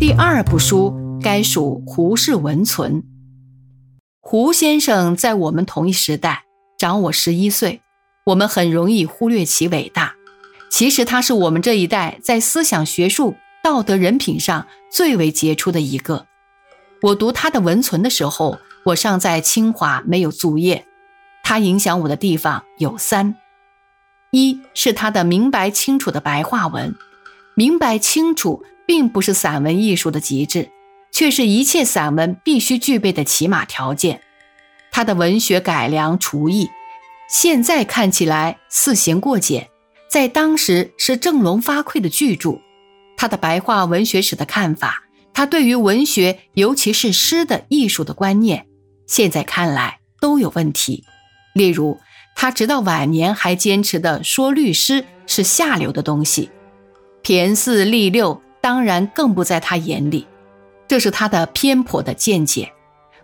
第二部书该属胡适文存。胡先生在我们同一时代，长我十一岁，我们很容易忽略其伟大。其实他是我们这一代在思想、学术、道德、人品上最为杰出的一个。我读他的文存的时候，我尚在清华，没有卒业。他影响我的地方有三：一是他的明白清楚的白话文。明白清楚，并不是散文艺术的极致，却是一切散文必须具备的起码条件。他的文学改良厨艺，现在看起来似嫌过简，在当时是振聋发聩的巨著。他的白话文学史的看法，他对于文学，尤其是诗的艺术的观念，现在看来都有问题。例如，他直到晚年还坚持的说律诗是下流的东西，骈四俪六当然更不在他眼里，这是他的偏颇的见解。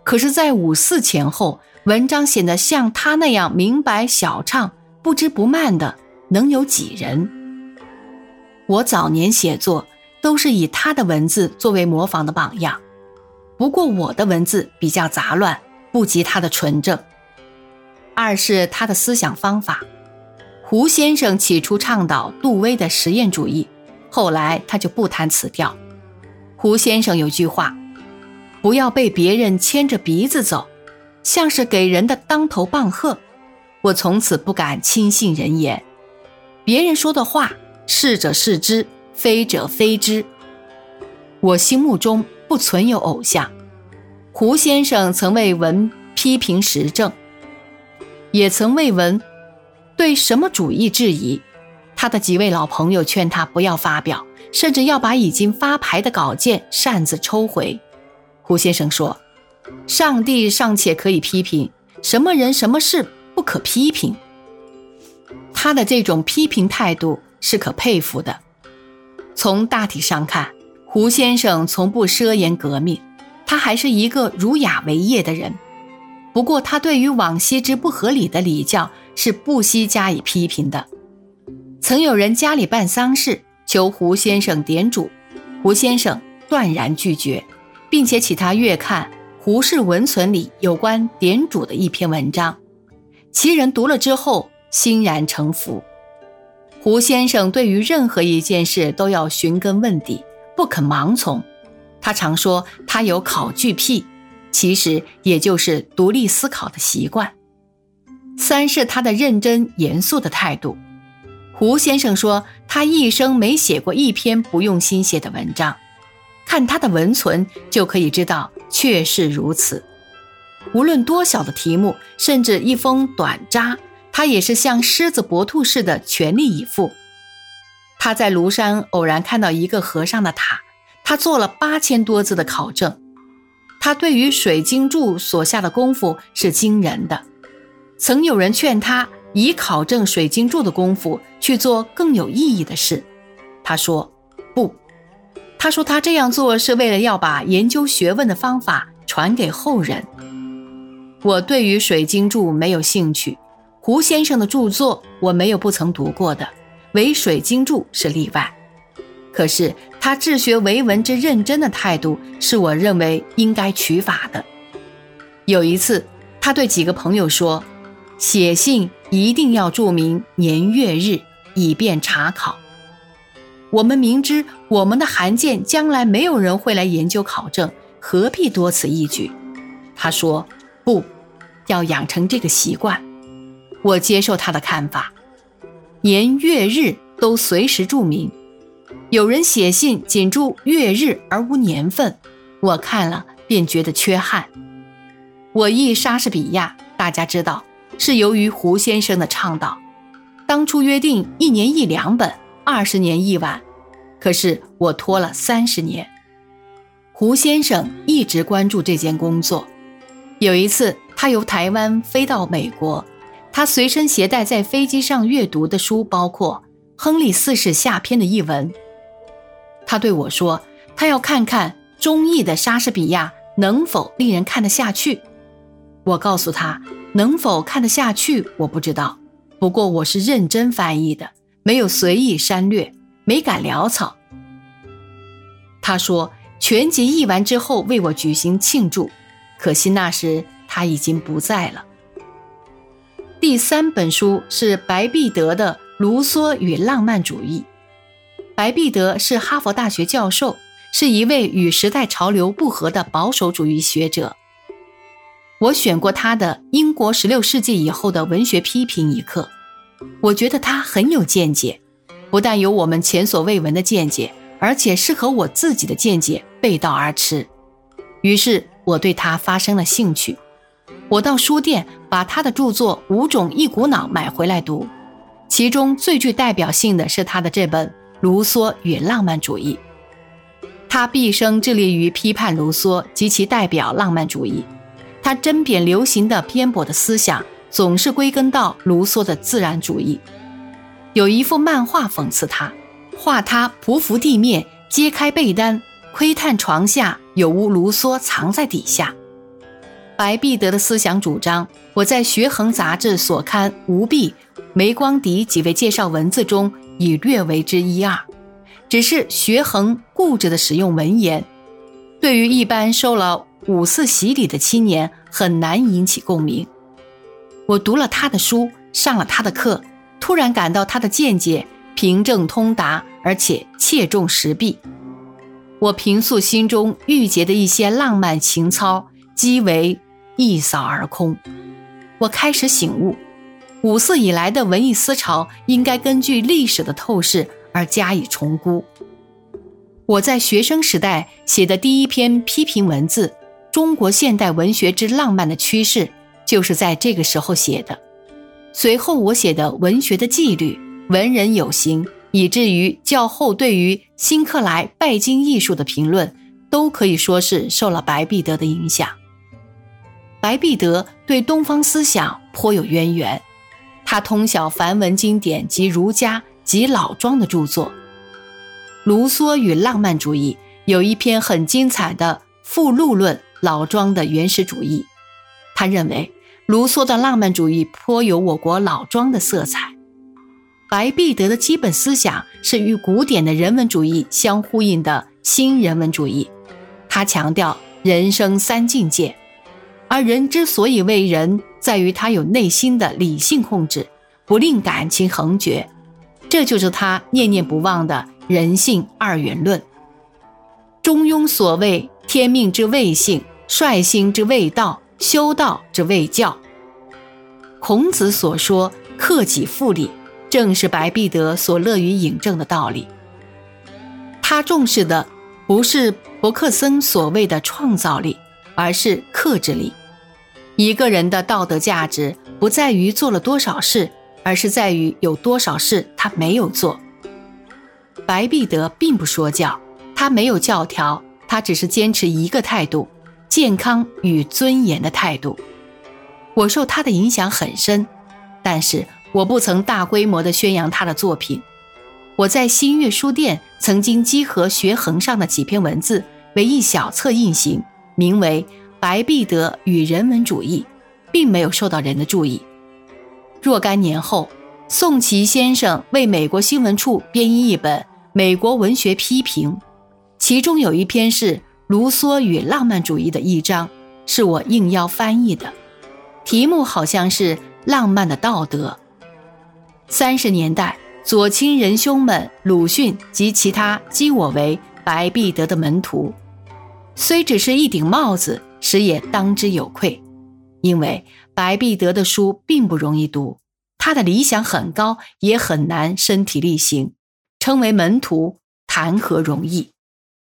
可是，在五四前后，文章显得像他那样明白晓畅、不知不慢的，能有几人？我早年写作都是以他的文字作为模仿的榜样，不过我的文字比较杂乱，不及他的纯正。二是他的思想方法，胡先生起初倡导杜威的实验主义，后来他就不谈此调。胡先生有句话：“不要被别人牵着鼻子走，像是给人的当头棒喝。”我从此不敢轻信人言，别人说的话，是者是之，非者非之。我心目中不存有偶像。胡先生曾为文批评时政。也曾为文对什么主义质疑，他的几位老朋友劝他不要发表，甚至要把已经发牌的稿件擅自抽回。胡先生说：“上帝尚且可以批评，什么人什么事不可批评？”他的这种批评态度是可佩服的。从大体上看，胡先生从不奢言革命，他还是一个儒雅为业的人。不过，他对于往昔之不合理的礼教是不惜加以批评的。曾有人家里办丧事，求胡先生点主，胡先生断然拒绝，并且请他阅看《胡氏文存》里有关点主的一篇文章。其人读了之后欣然诚服。胡先生对于任何一件事都要寻根问底，不肯盲从。他常说他有考据癖。其实也就是独立思考的习惯。三是他的认真严肃的态度。胡先生说，他一生没写过一篇不用心写的文章。看他的文存就可以知道，确是如此。无论多小的题目，甚至一封短札，他也是像狮子搏兔似的全力以赴。他在庐山偶然看到一个和尚的塔，他做了八千多字的考证。他对于水晶柱所下的功夫是惊人的，曾有人劝他以考证水晶柱的功夫去做更有意义的事，他说不，他说他这样做是为了要把研究学问的方法传给后人。我对于水晶柱没有兴趣，胡先生的著作我没有不曾读过的，唯水晶柱是例外。可是他治学为文之认真的态度，是我认为应该取法的。有一次，他对几个朋友说：“写信一定要注明年月日，以便查考。我们明知我们的函件将来没有人会来研究考证，何必多此一举？”他说：“不要养成这个习惯。”我接受他的看法，年月日都随时注明。有人写信仅注月日而无年份，我看了便觉得缺憾。我译莎士比亚，大家知道是由于胡先生的倡导。当初约定一年一两本，二十年一晚，可是我拖了三十年。胡先生一直关注这件工作。有一次，他由台湾飞到美国，他随身携带在飞机上阅读的书包括《亨利四世下篇》的译文。他对我说：“他要看看中译的莎士比亚能否令人看得下去。”我告诉他：“能否看得下去，我不知道。不过我是认真翻译的，没有随意删略，没敢潦草。”他说：“全集译完之后为我举行庆祝，可惜那时他已经不在了。第三本书是白璧德的《卢梭与浪漫主义》。白璧德是哈佛大学教授，是一位与时代潮流不合的保守主义学者。我选过他的《英国十六世纪以后的文学批评》一课，我觉得他很有见解，不但有我们前所未闻的见解，而且是和我自己的见解背道而驰。于是我对他发生了兴趣。我到书店把他的著作《五种一股脑》买回来读，其中最具代表性的是他的这本《卢梭与浪漫主义》。他毕生致力于批判卢梭及其代表浪漫主义，他针砭流行的偏颇的思想总是归根到卢梭的自然主义。有一幅漫画讽刺他，画他匍匐地面，揭开被单，窥探床下有无卢梭藏在底下。白璧德的思想主张，我在《学衡》杂志所刊吴碧、梅光迪几位介绍文字中已略为之一二，只是学衡固执地使用文言，对于一般受了五四洗礼的青年很难引起共鸣。我读了他的书，上了他的课，突然感到他的见解平正通达，而且切中时弊。我平素心中郁结的一些浪漫情操，即为。一扫而空，我开始醒悟，五四以来的文艺思潮应该根据历史的透视而加以重估。我在学生时代写的第一篇批评文字《中国现代文学之浪漫的趋势》，就是在这个时候写的。随后我写的《文学的纪律》《文人有形》，以至于较后对于辛克莱拜金艺术的评论，都可以说是受了白璧德的影响。白璧德对东方思想颇有渊源，他通晓梵文经典及儒家及老庄的著作。卢梭与浪漫主义有一篇很精彩的附录论老庄的原始主义。他认为卢梭的浪漫主义颇有我国老庄的色彩。白璧德的基本思想是与古典的人文主义相呼应的新人文主义。他强调人生三境界。而人之所以为人，在于他有内心的理性控制，不令感情横绝，这就是他念念不忘的人性二元论。中庸所谓“天命之谓性，率心之谓道，修道之谓教”。孔子所说“克己复礼”，正是白璧德所乐于引证的道理。他重视的不是伯克森所谓的创造力。而是克制力。一个人的道德价值不在于做了多少事，而是在于有多少事他没有做。白璧德并不说教，他没有教条，他只是坚持一个态度：健康与尊严的态度。我受他的影响很深，但是我不曾大规模的宣扬他的作品。我在新月书店曾经集合学衡上的几篇文字为一小册印行。名为《白璧德与人文主义》，并没有受到人的注意。若干年后，宋琦先生为美国新闻处编译一本《美国文学批评》，其中有一篇是卢梭与浪漫主义的一章，是我应邀翻译的，题目好像是《浪漫的道德》。三十年代，左倾仁兄们鲁迅及其他讥我为白璧德的门徒。虽只是一顶帽子，实也当之有愧。因为白璧德的书并不容易读，他的理想很高，也很难身体力行，称为门徒谈何容易。